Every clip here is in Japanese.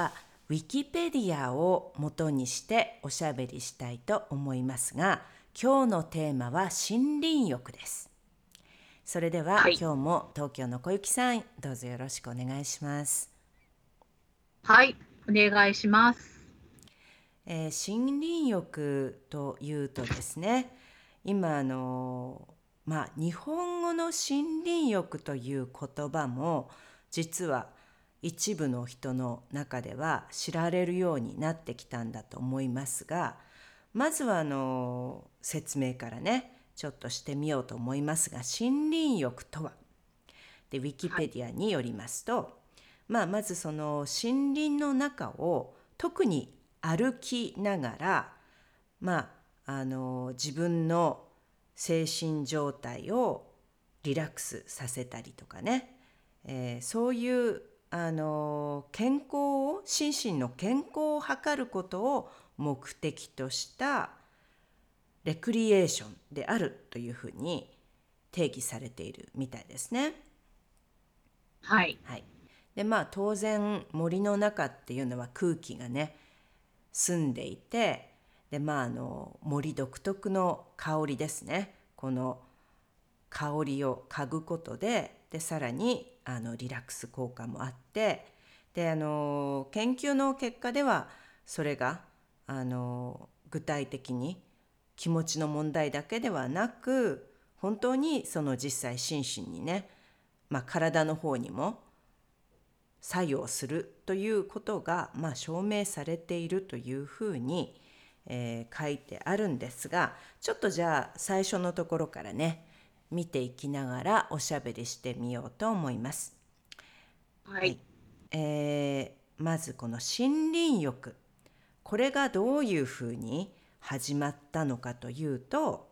はウィキペディアを元にしておしゃべりしたいと思いますが今日のテーマは森林浴です。それでは、はい、今日も東京の小雪さんどうぞよろしくお願いします。はいお願いします、えー、森林浴というとですね今あのまあ日本語の森林浴という言葉も実は一部の人の中では知られるようになってきたんだと思いますがまずはあの説明からねちょっとしてみようと思いますが森林浴とは。でウィキペディアによりますと、はい、まあ、まずその森林の中を特に歩きながら、まあ、あの自分の精神状態をリラックスさせたりとかね、えー、そういうあの健康を心身の健康を図ることを目的としたレクリエーションであるというふうに定義されているみたいですね。はい、はい、でまあ当然森の中っていうのは空気がね澄んでいてでまああの森独特の香りですね。この香りを嗅ぐことででさらにあのリラックス効果もあってであの研究の結果ではそれがあの具体的に気持ちの問題だけではなく本当にその実際心身にね、まあ、体の方にも作用するということが、まあ、証明されているというふうに、えー、書いてあるんですがちょっとじゃあ最初のところからね見ていきながらおしゃべりしてみようと思います。はい、はい、えー、まずこの森林浴。これがどういうふうに始まったのかというと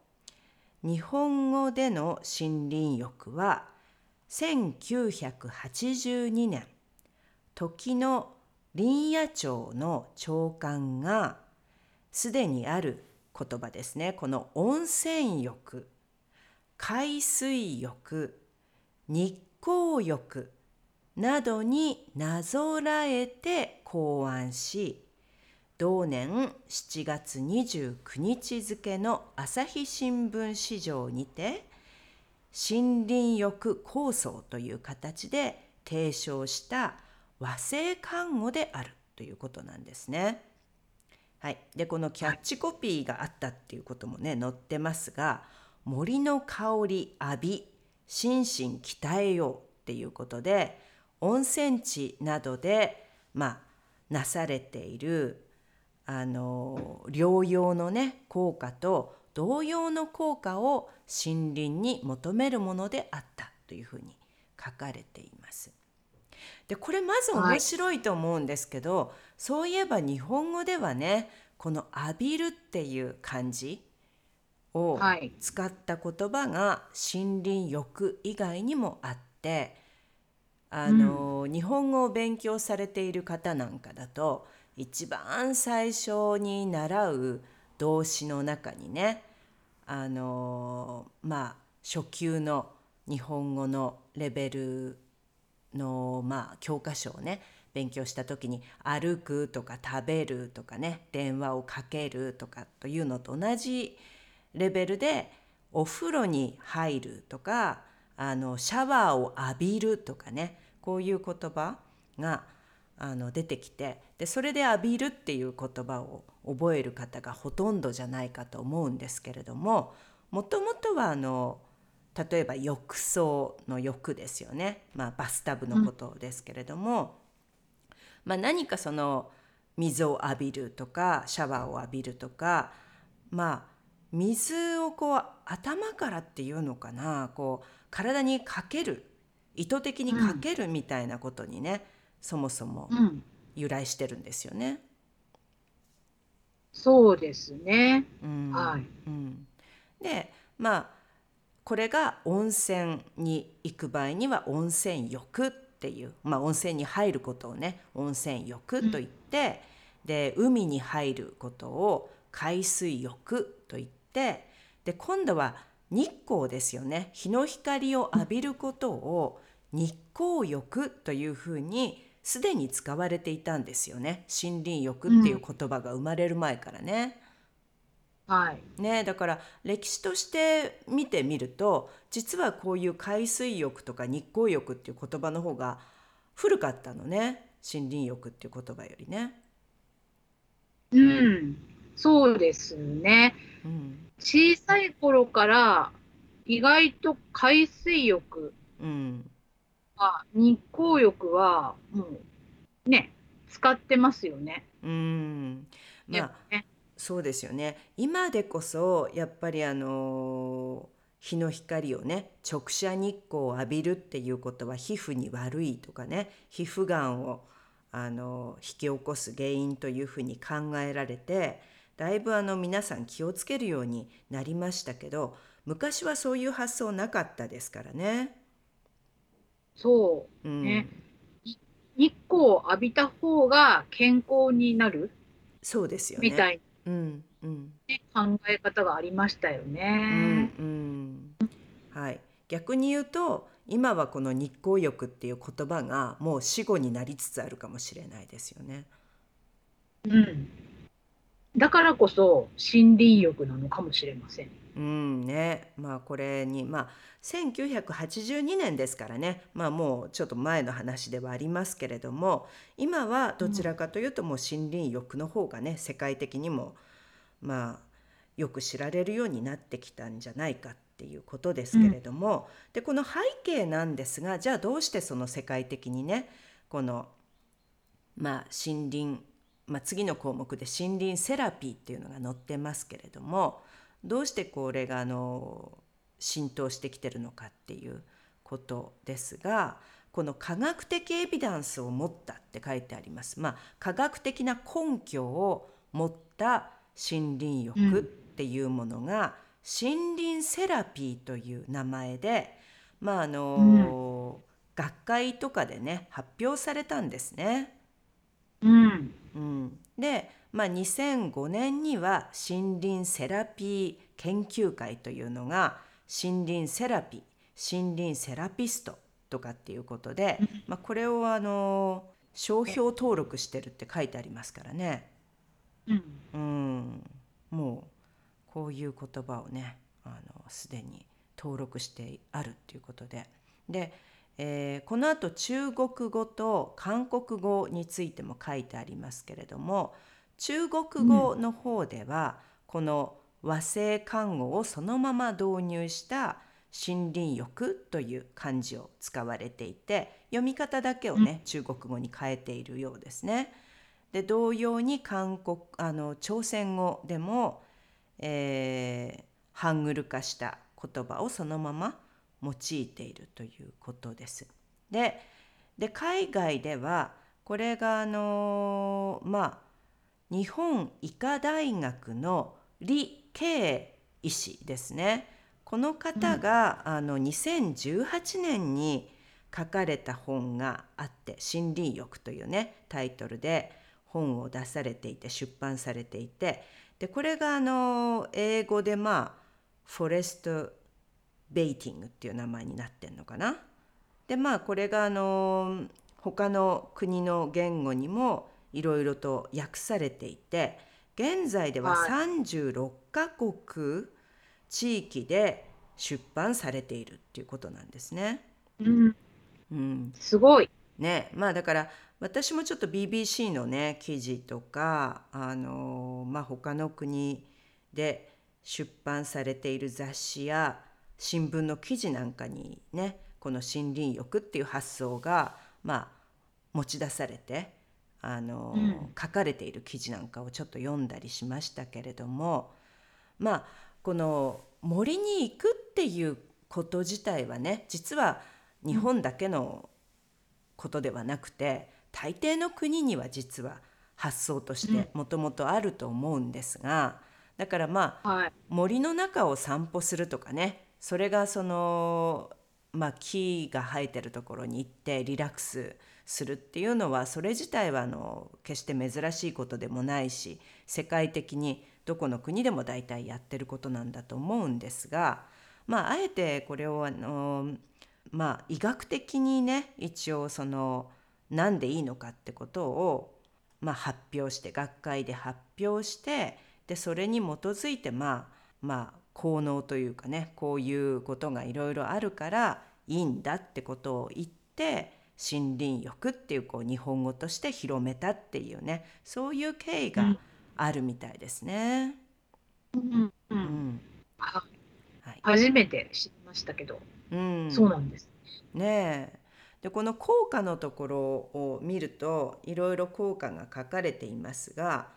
日本語での森林浴は1982年時の林野庁の長官がすでにある言葉ですね。この温泉浴海水浴日光浴などになぞらえて考案し同年7月29日付の朝日新聞市場にて森林浴構想という形で提唱した和製看護であるということなんですね。はい、でこのキャッチコピーがあったっていうこともね載ってますが森の香り浴び心身鍛えようっていうことで温泉地などでまあなされているあの療養のね効果と同様の効果を森林に求めるものであったというふうに書かれています。でこれまず面白いと思うんですけど、はい、そういえば日本語ではねこの「浴びる」っていう漢字を使った言葉が森林浴以外にもあってあの、うん、日本語を勉強されている方なんかだと一番最初に習う動詞の中にねあのまあ初級の日本語のレベルのまあ教科書をね勉強した時に「歩く」とか「食べる」とかね「電話をかける」とかというのと同じレベルでお風呂に入るとかあのシャワーを浴びるとかねこういう言葉があの出てきてでそれで浴びるっていう言葉を覚える方がほとんどじゃないかと思うんですけれどももともとはあの例えば浴槽の浴ですよね、まあ、バスタブのことですけれども、うん、まあ、何かその水を浴びるとかシャワーを浴びるとかまあ水をこう頭からっていうのかなこう体にかける意図的にかけるみたいなことにね、そもそもうん。由来してるんですよね。そうですね。うんはい。うん、でまあこれが温泉に行く場合には温泉浴っていう、まあ、温泉に入ることをね温泉浴と言って、で海に入ることを海水浴と言ってで今度は日光ですよね日の光を浴びることを日光浴というふうにすでに使われていたんですよね森林浴っていう言葉が生まれる前からね。はい。ね、だから歴史として見てみると実はこういう海水浴とか日光浴っていう言葉の方が古かったのね森林浴っていう言葉よりね。うん。そうですね。うん小さい頃から意外と海水浴うんは、日光浴はもうね、使ってますよね。うんまあね。そうですよね今でこそやっぱりあの日の光をね直射日光を浴びるっていうことは皮膚に悪いとかね皮膚がんをあの引き起こす原因というふうに考えられてだいぶあの皆さん気をつけるようになりましたけど昔はそういう発想なかったですからね。そうう。んね日光を浴びた方が健康になる？そうですよね。みたいうんうんな考え方がありましたようんね。うんはい、逆に言うと今はこの日光浴っていう言葉がもう死語になりつつあるかもしれないですよね。うん。だからこそ森林浴なのかもしれません。うんね。まあこれにまあ1982年ですからね。まあもうちょっと前の話ではありますけれども今はどちらかというともう森林浴の方がね世界的にもまあよく知られるようになってきたんじゃないかっていうことですけれども、でこの背景なんですがじゃあどうしてその世界的にねこのまあ森林、まあ、次の項目で森林セラピーっていうのが載ってますけれどもどうしてこれがあの浸透してきてるのかっていうことですがこの科学的エビダンスを持ったって書いてあります。まあ、科学的な根拠を持った森林浴っていうものが、森林セラピーという名前で、まああの学会とかでね発表されたんですね。うん。うん、で、まあ、2005年には森林セラピー研究会というのが森林セラピー森林セラピストとかっていうことで、まあ、これをあの商標登録してるって書いてありますからね、うん。うん、もうこういう言葉をねあのすでに登録してあるっていうことで。で、えーこのあと中国語と韓国語についても書いてありますけれども中国語の方では、この和製漢語をそのまま導入した森林浴という漢字を使われていて読み方だけをね、中国語に変えているようですね。で同様に韓国あの朝鮮語でも、えーハングル化した言葉をそのまま用いているということです。でで海外ではこれがあのまあ日本医科大学の李慶医師ですね。この方が、あの2018年に書かれた本があって「森林浴」というねタイトルで本を出されていて出版されていてでこれがあの英語でまあフォレスト・ベイティングっていう名前になってんのかな。でまあこれがあの他の国の言語にもいろいろと訳されていて現在でははい36カ国地域で出版されているっていうことなんですね。うん。うん、すごい。ねまあだから私もちょっと BBC のね記事とかあのまあ他の国で出版されている雑誌や新聞の記事なんかにねこの森林浴っていう発想がまあ持ち出されてあの、うん書かれている記事なんかをちょっと読んだりしましたけれどもまあこの森に行くっていうこと自体はね実は日本だけのことではなくて、大抵の国には実は発想としてもともとあると思うんですが、だからまあはい。森の中を散歩するとかねそれがその、まあ、木が生えてるところに行ってリラックスするっていうのはそれ自体はあの決して珍しいことでもないし世界的にどこの国でも大体やってることなんだと思うんですが、まあ、あえてこれをあの、まあ、医学的にね一応そのなんでいいのかってことを、まあ、発表して学会で発表してでそれに基づいてまあまあ効能というかねこういうことがいろいろあるからいいんだってことを言って森林浴っていうこう日本語として広めたっていうねそういう経緯がうん。あるみたいですね。うんううん。ん。ははい。初めて知りましたけど、うん、そうなんです。ねえ。でこの効果のところを見るといろいろ効果が書かれていますが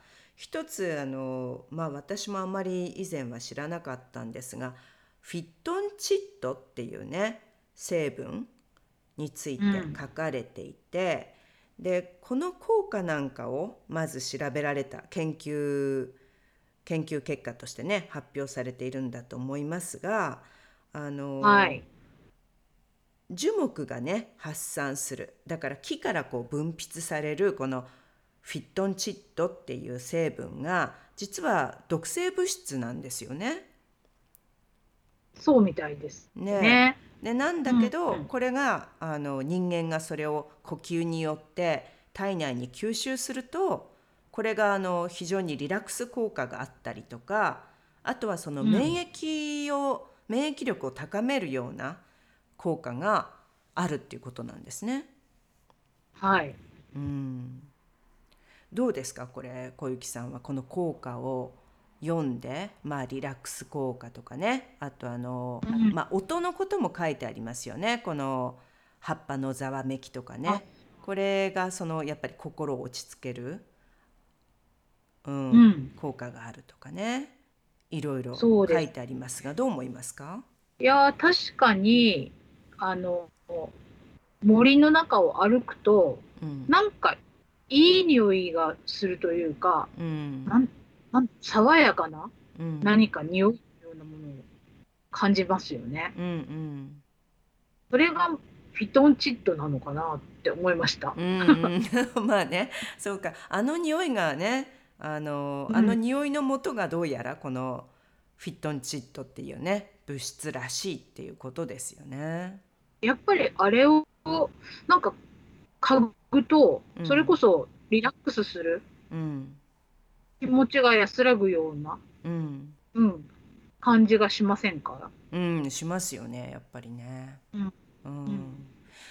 一つあのまあ私もあまり以前は知らなかったんですがフィットンチッドっていうね成分についてうん書かれていて、でこの効果なんかをまず調べられた研究研究結果としてね発表されているんだと思いますがあの、はい。樹木がね発散するだから木からこう分泌されるこのフィットンチッドっていう成分が実は毒性物質なんですよね。そうみたいですねね。でなんだけど、うんうんこれがあの人間がそれを呼吸によって体内に吸収するとこれがあの非常にリラックス効果があったりとかあとはそのうん免疫を、免疫力を高めるような効果があるっていうことなんですね。はい。うんどうですか？これ小雪さんは。この効果を読んでまあリラックス効果とかね。あとあの、うん。まあ音のことも書いてありますよね。この葉っぱのざわめきとかあ。ねこれがそのやっぱり心を落ち着ける、うんうん。効果があるとかね。いろいろ書いてありますがどう思いますか？いやー確かにあの森の中を歩くとうん。なんかいい匂いがするというか、うんなんなん爽やかなうん何か匂いのようなものを感じますよね。うんうんそれがフィトンチッドなのかなって思いました。うんうん、まあねそうかあの匂いがねあのうんあの匂いの元がどうやらこのフィットンチッドっていうね物質らしいっていうことですよね。やっぱりあれをなんか嗅ぐとうん。それこそリラックスする。うん。気持ちが安らぐような、うん。うん、感じがしませんか？うんしますよねやっぱりね。うん。うんん。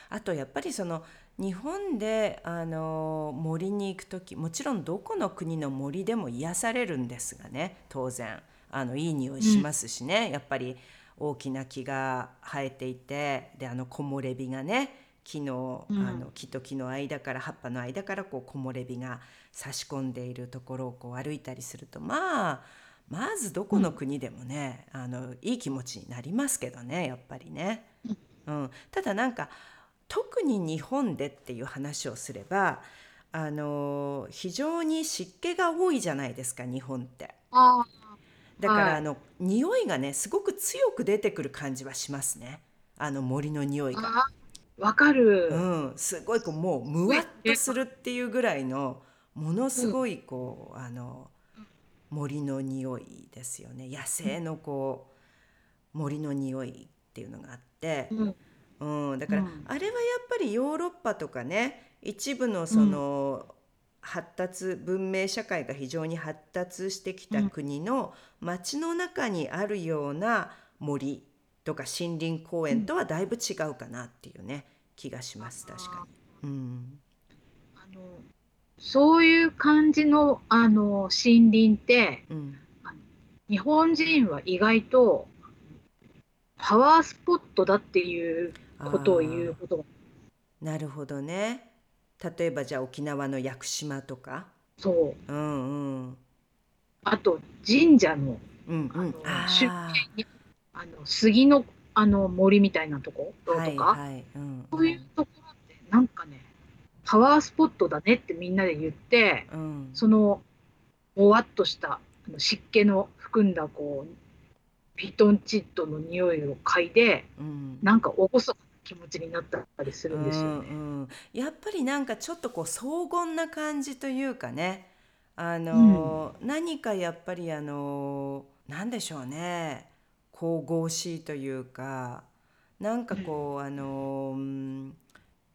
あとやっぱりその日本であの森に行く時もちろんどこの国の森でも癒されるんですがね当然。あのいい匂いしますしね、やっぱり大きな木が生えていてであの木漏れ日がね木の,、うん。あの木と木の間から葉っぱの間からこう木漏れ日が差し込んでいるところをこう歩いたりするとまあまずどこの国でもね、あのいい気持ちになりますけどねやっぱりね。うん、ただなんか特に日本でっていう話をすればあの非常に湿気が多いじゃないですか日本って。あだから、はい。あの匂いがねすごく強く出てくる感じはしますね。あの森の匂いが。あわかる、うん、すごいこうもうむわっとするっていうぐらいのものすごいこう、あの森の匂いですよね。野生のこう森の匂いっていうのがあって。うん。うん、だから、うん。あれはやっぱりヨーロッパとかね一部のその、発達文明社会が非常に発達してきた国の街の中にあるような森とか森林公園とはだいぶ違うかなっていうね気がします確かに。うん。あのそういう感じのあの森林ってうん。日本人は意外とパワースポットだっていうことを言うことなるほどね。例えばじゃあ沖縄の屋久島とか。そう。うんうん。あと神社のうんうん。あのあ周辺にあの杉のあの森みたいなとこ？ろあ、とか、はいはい。うんそういうところってなんかねパワースポットだねってみんなで言ってうん。そのもわっとした湿気の含んだこうピトンチッドの匂いを嗅いでうん。なんか厳かな気持ちになったりするんですよね。うんうん、やっぱりなんかちょっとこう荘厳な感じというかねあの、何かやっぱりあのなんでしょうね神々しいというかなんかこう、あの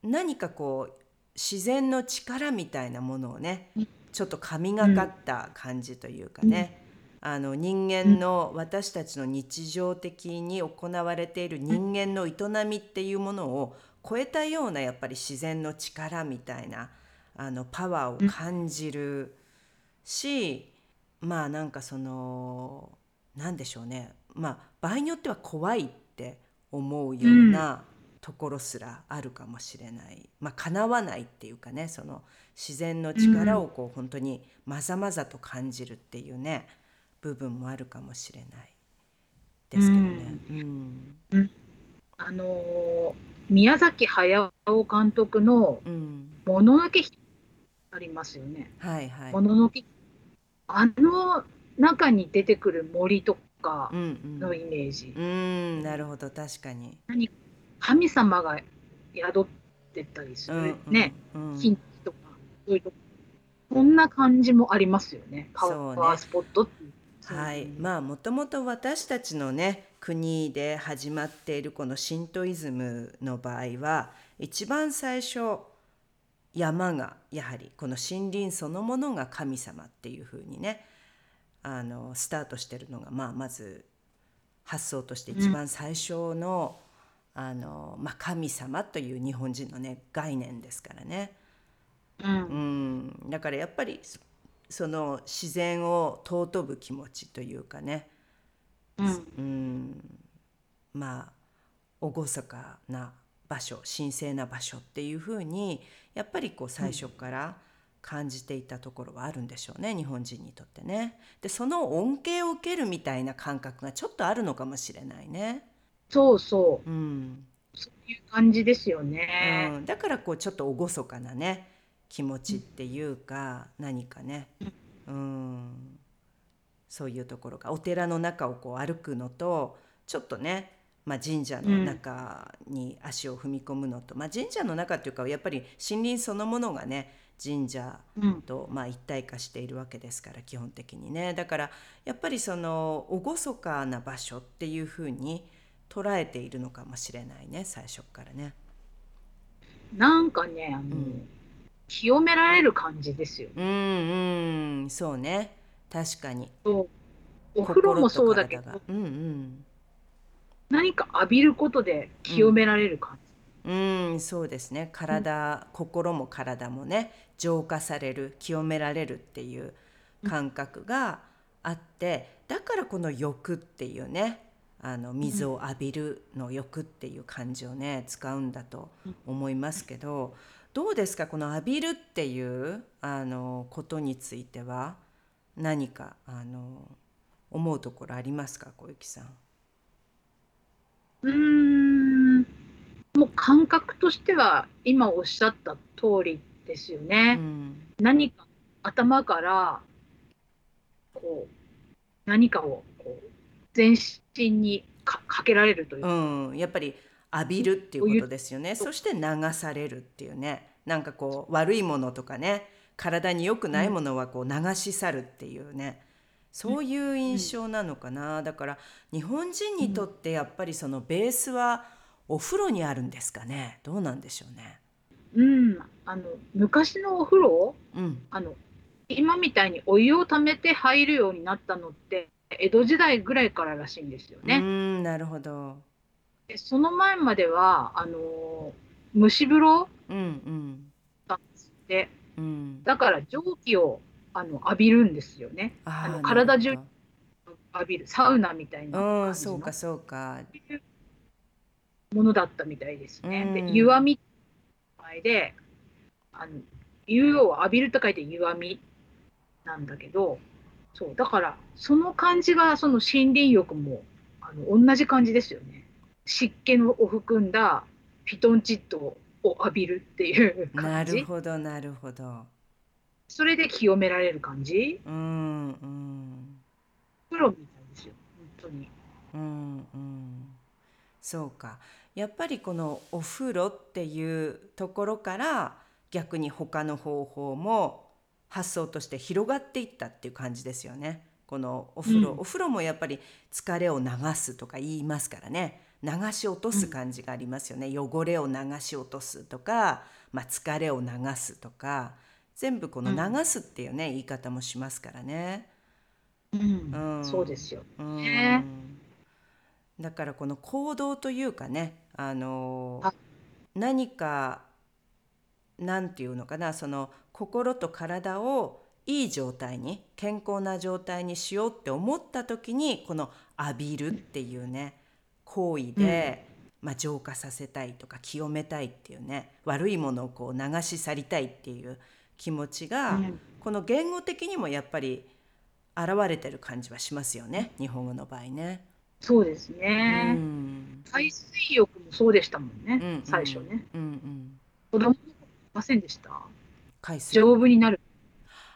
何かこう自然の力みたいなものをねちょっと神がかった感じというかね、あの人間の私たちの日常的に行われている人間の営みっていうものを超えたようなやっぱり自然の力みたいなあのパワーを感じるし、まあなんかそのなんでしょうねまあ場合によっては怖いって思うようなところすらあるかもしれない、まあ叶わないっていうかねその自然の力をこう本当にまざまざと感じるっていうね部分もあるかもしれない。ですけどね。うん。あのー宮崎駿監督のうん「もののけ姫」ありますよね。はいはい。もののけあの中に出てくる森とかうんうん。のイメージ、うんなるほど確かに。何神様が宿ってたりする、うんうん。ねうん。金とかそういうとこ。そんな感じもありますよね。パそうね。ワースポットっていう。はい、うんまあもともと私たちのね国で始まっているこのシントイズムの場合は一番最初山がやはりこの森林そのものが神様っていうふうにねあのスタートしてるのが、まあ、まず発想として一番最初の,、あのまあ、神様という日本人のね概念ですからね。うん。うん、だからやっぱりそその自然を尊ぶ気持ちというかね、うん。うん、まあ厳かな場所神聖な場所っていうふうにやっぱりこう最初から感じていたところはあるんでしょうね、日本人にとってね。でその恩恵を受けるみたいな感覚がちょっとあるのかもしれないね。そうそううんそういう感じですようね。ん、だからこうちょっと厳かなね気持ちっていうか何かね、うん、そういうところがお寺の中をこう歩くのとちょっとね、まあ、神社の中に足を踏み込むのと、まあ、神社の中っていうかやっぱり森林そのものがね神社うん。とまあ一体化しているわけですから基本的にね。だからやっぱりその厳かな場所っていうふうに捉えているのかもしれないね最初からね。なんかねあの、うん。清められる感じですよね。うんうん。そうね。確かに。お風呂もそうだけど。うんうん。何か浴びることで清められる感じ。うんそうですね。体、心も体もね浄化される清められるっていう感覚があってだからこの欲っていうねあの水を浴びるの欲っていう漢字をね使うんだと思いますけどどうですか？この浴びるっていうあのことについては何かあの思うところありますか？小雪さん。うん。もう感覚としては今おっしゃった通りですようね。ん何か頭からこう何かをこう全身にかかけられるというか、うん、やっぱり浴びるっていうことですよね。そして流されるっていうね。なんかこう悪いものとかね、体に良くないものはこう流し去るっていうね。そういう印象なのかな。だから日本人にとってやっぱりそのベースはお風呂にあるんですかね。どうなんでしょうね。うん、あの昔のお風呂？うん。あの今みたいにお湯をためて入るようになったのって江戸時代ぐらいかららしいんですようね。ん、なるほど。でその前まではあの蒸し風呂うんうんだってうん。だから蒸気をあの浴びるんですよね。あの体中浴びるサウナみたいなそうかそうか。ものだったみたいですね。うんで湯あみ前であの湯を浴びると書いて湯あみなんだけどそう、だから、その感じが、その森林浴も、あの、同じ感じですよね。湿気のを含んだピトンチッドを浴びるっていうな感じ。るほどなるほど。それで清められる感じ。うんうんプロみたいですよ、本当に。うんうんそうかやっぱりこのお風呂っていうところから逆に他の方法も発想として広がっていったっていう感じですよね。このお風呂、うん。お風呂もやっぱり疲れを流すとか言いますからね。流し落とす感じがありますよね、汚れを流し落とすとか、まあ、疲れを流すとか全部この流すっていうね、言い方もしますからね。うん。うん。そうですよ。うん。ねだからこの行動というかねあのあ。何かなんていうのかなその心と体をいい状態に健康な状態にしようって思った時にこの浴びるっていうね行為で、まあ、浄化させたいとか清めたいっていうね悪いものをこう流し去りたいっていう気持ちが、うん。この言語的にもやっぱり現れてる感じはしますよね日本語の場合ね。そうですうね。ん海水浴もそうでしたもんね、うんうん最初ね。うんうん、子供いませんでした？海水丈夫になる。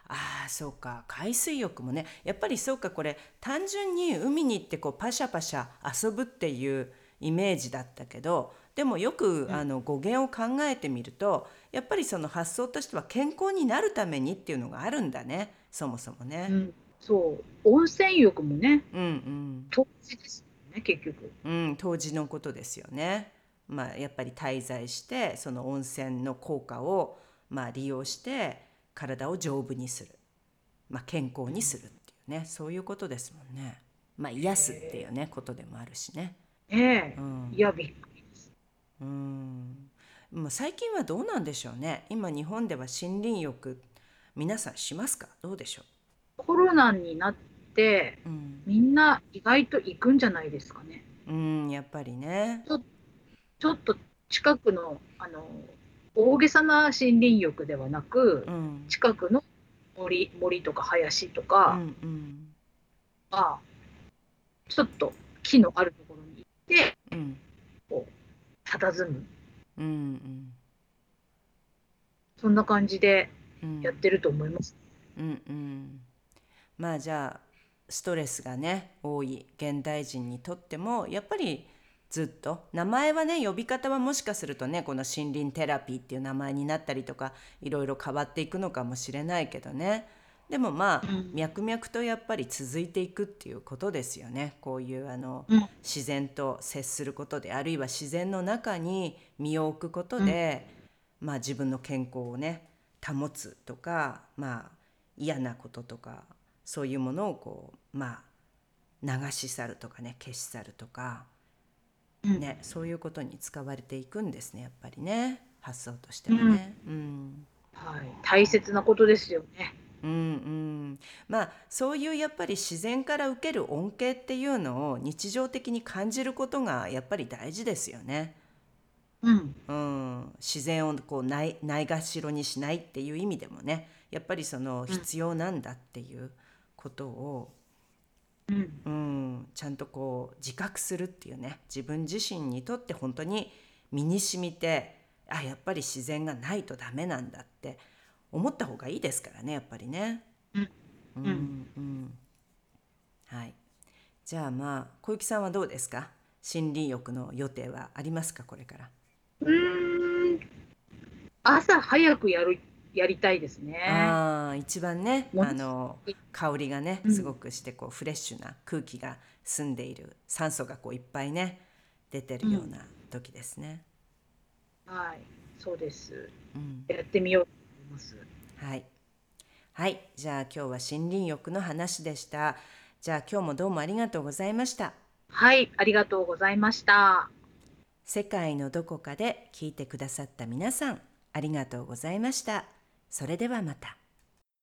ああそうか海水浴もねやっぱりそうかこれ単純に海に行ってこうパシャパシャ遊ぶっていうイメージだったけどでもよくうんあの語源を考えてみるとやっぱりその発想としては健康になるためにっていうのがあるんだねそもそもね。うん、そう。温泉浴もね、うんうん当時ですよね、結局。うん、当時のことですよね。まあ、やっぱり滞在してその温泉の効果を、まあ、利用して体を丈夫にする、まあ、健康にするっていうねそういうことですもんね。まあ、癒すっていうねことでもあるしね。ねえ。うん、いや、びっくりです。うんもう最近はどうなんでしょうね今日本では森林浴皆さんしますか？どうでしょコロナになって、う、うんみんな意外と行くんじゃないですかね。うん、やっぱりね。ちょっと近くの、あの、大げさな森林浴ではなく、うん近くの森森とか林とうかんうんが、ちょっと木のあるところに行って、うん佇む。うんうんそんな感じでうんやってると思います。うんうん、まあじゃあストレスがね多い現代人にとってもやっぱりずっと名前はね呼び方はもしかするとねこの森林テラピーっていう名前になったりとかいろいろ変わっていくのかもしれないけどね。でもまあ、うん脈々とやっぱり続いていくっていうことですよね。こういうあの、うん自然と接することであるいは自然の中に身を置くことで、まあ自分の健康をね保つとかまあ嫌なこととかそういうものをこうまあ流し去るとかね消し去るとか、うんねそういうことに使われていくんですねやっぱりね発想としてはね。うんはい、大切なことですよね。うんうん、まあそういうやっぱり自然から受ける恩恵っていうのを日常的に感じることがやっぱり大事ですよね。うん、うん、自然をこうないないがしろにしないっていう意味でもねやっぱりその必要なんだっていうことを、うん、うん、ちゃんとこう自覚するっていうね。自分自身にとって本当に身に染みてあやっぱり自然がないとダメなんだって思った方がいいですからねやっぱりね。うん。うんうん。はい。じゃあまあ小雪さんはどうですか？森林浴の予定はありますか？これから。うーん、朝早くやるやりたいですね。ああ一番ねあの香りがねうんすごくしてこうフレッシュな空気が澄んでいる酸素がこういっぱいね出てるような時ですね。はい、そうです。うんやってみようと思います。はい。はい。じゃあ今日は森林浴の話でした。じゃあ今日もどうもありがとうございました。はい、ありがとうございました。世界のどこかで聞いてくださった皆さん、ありがとうございました。それではまた。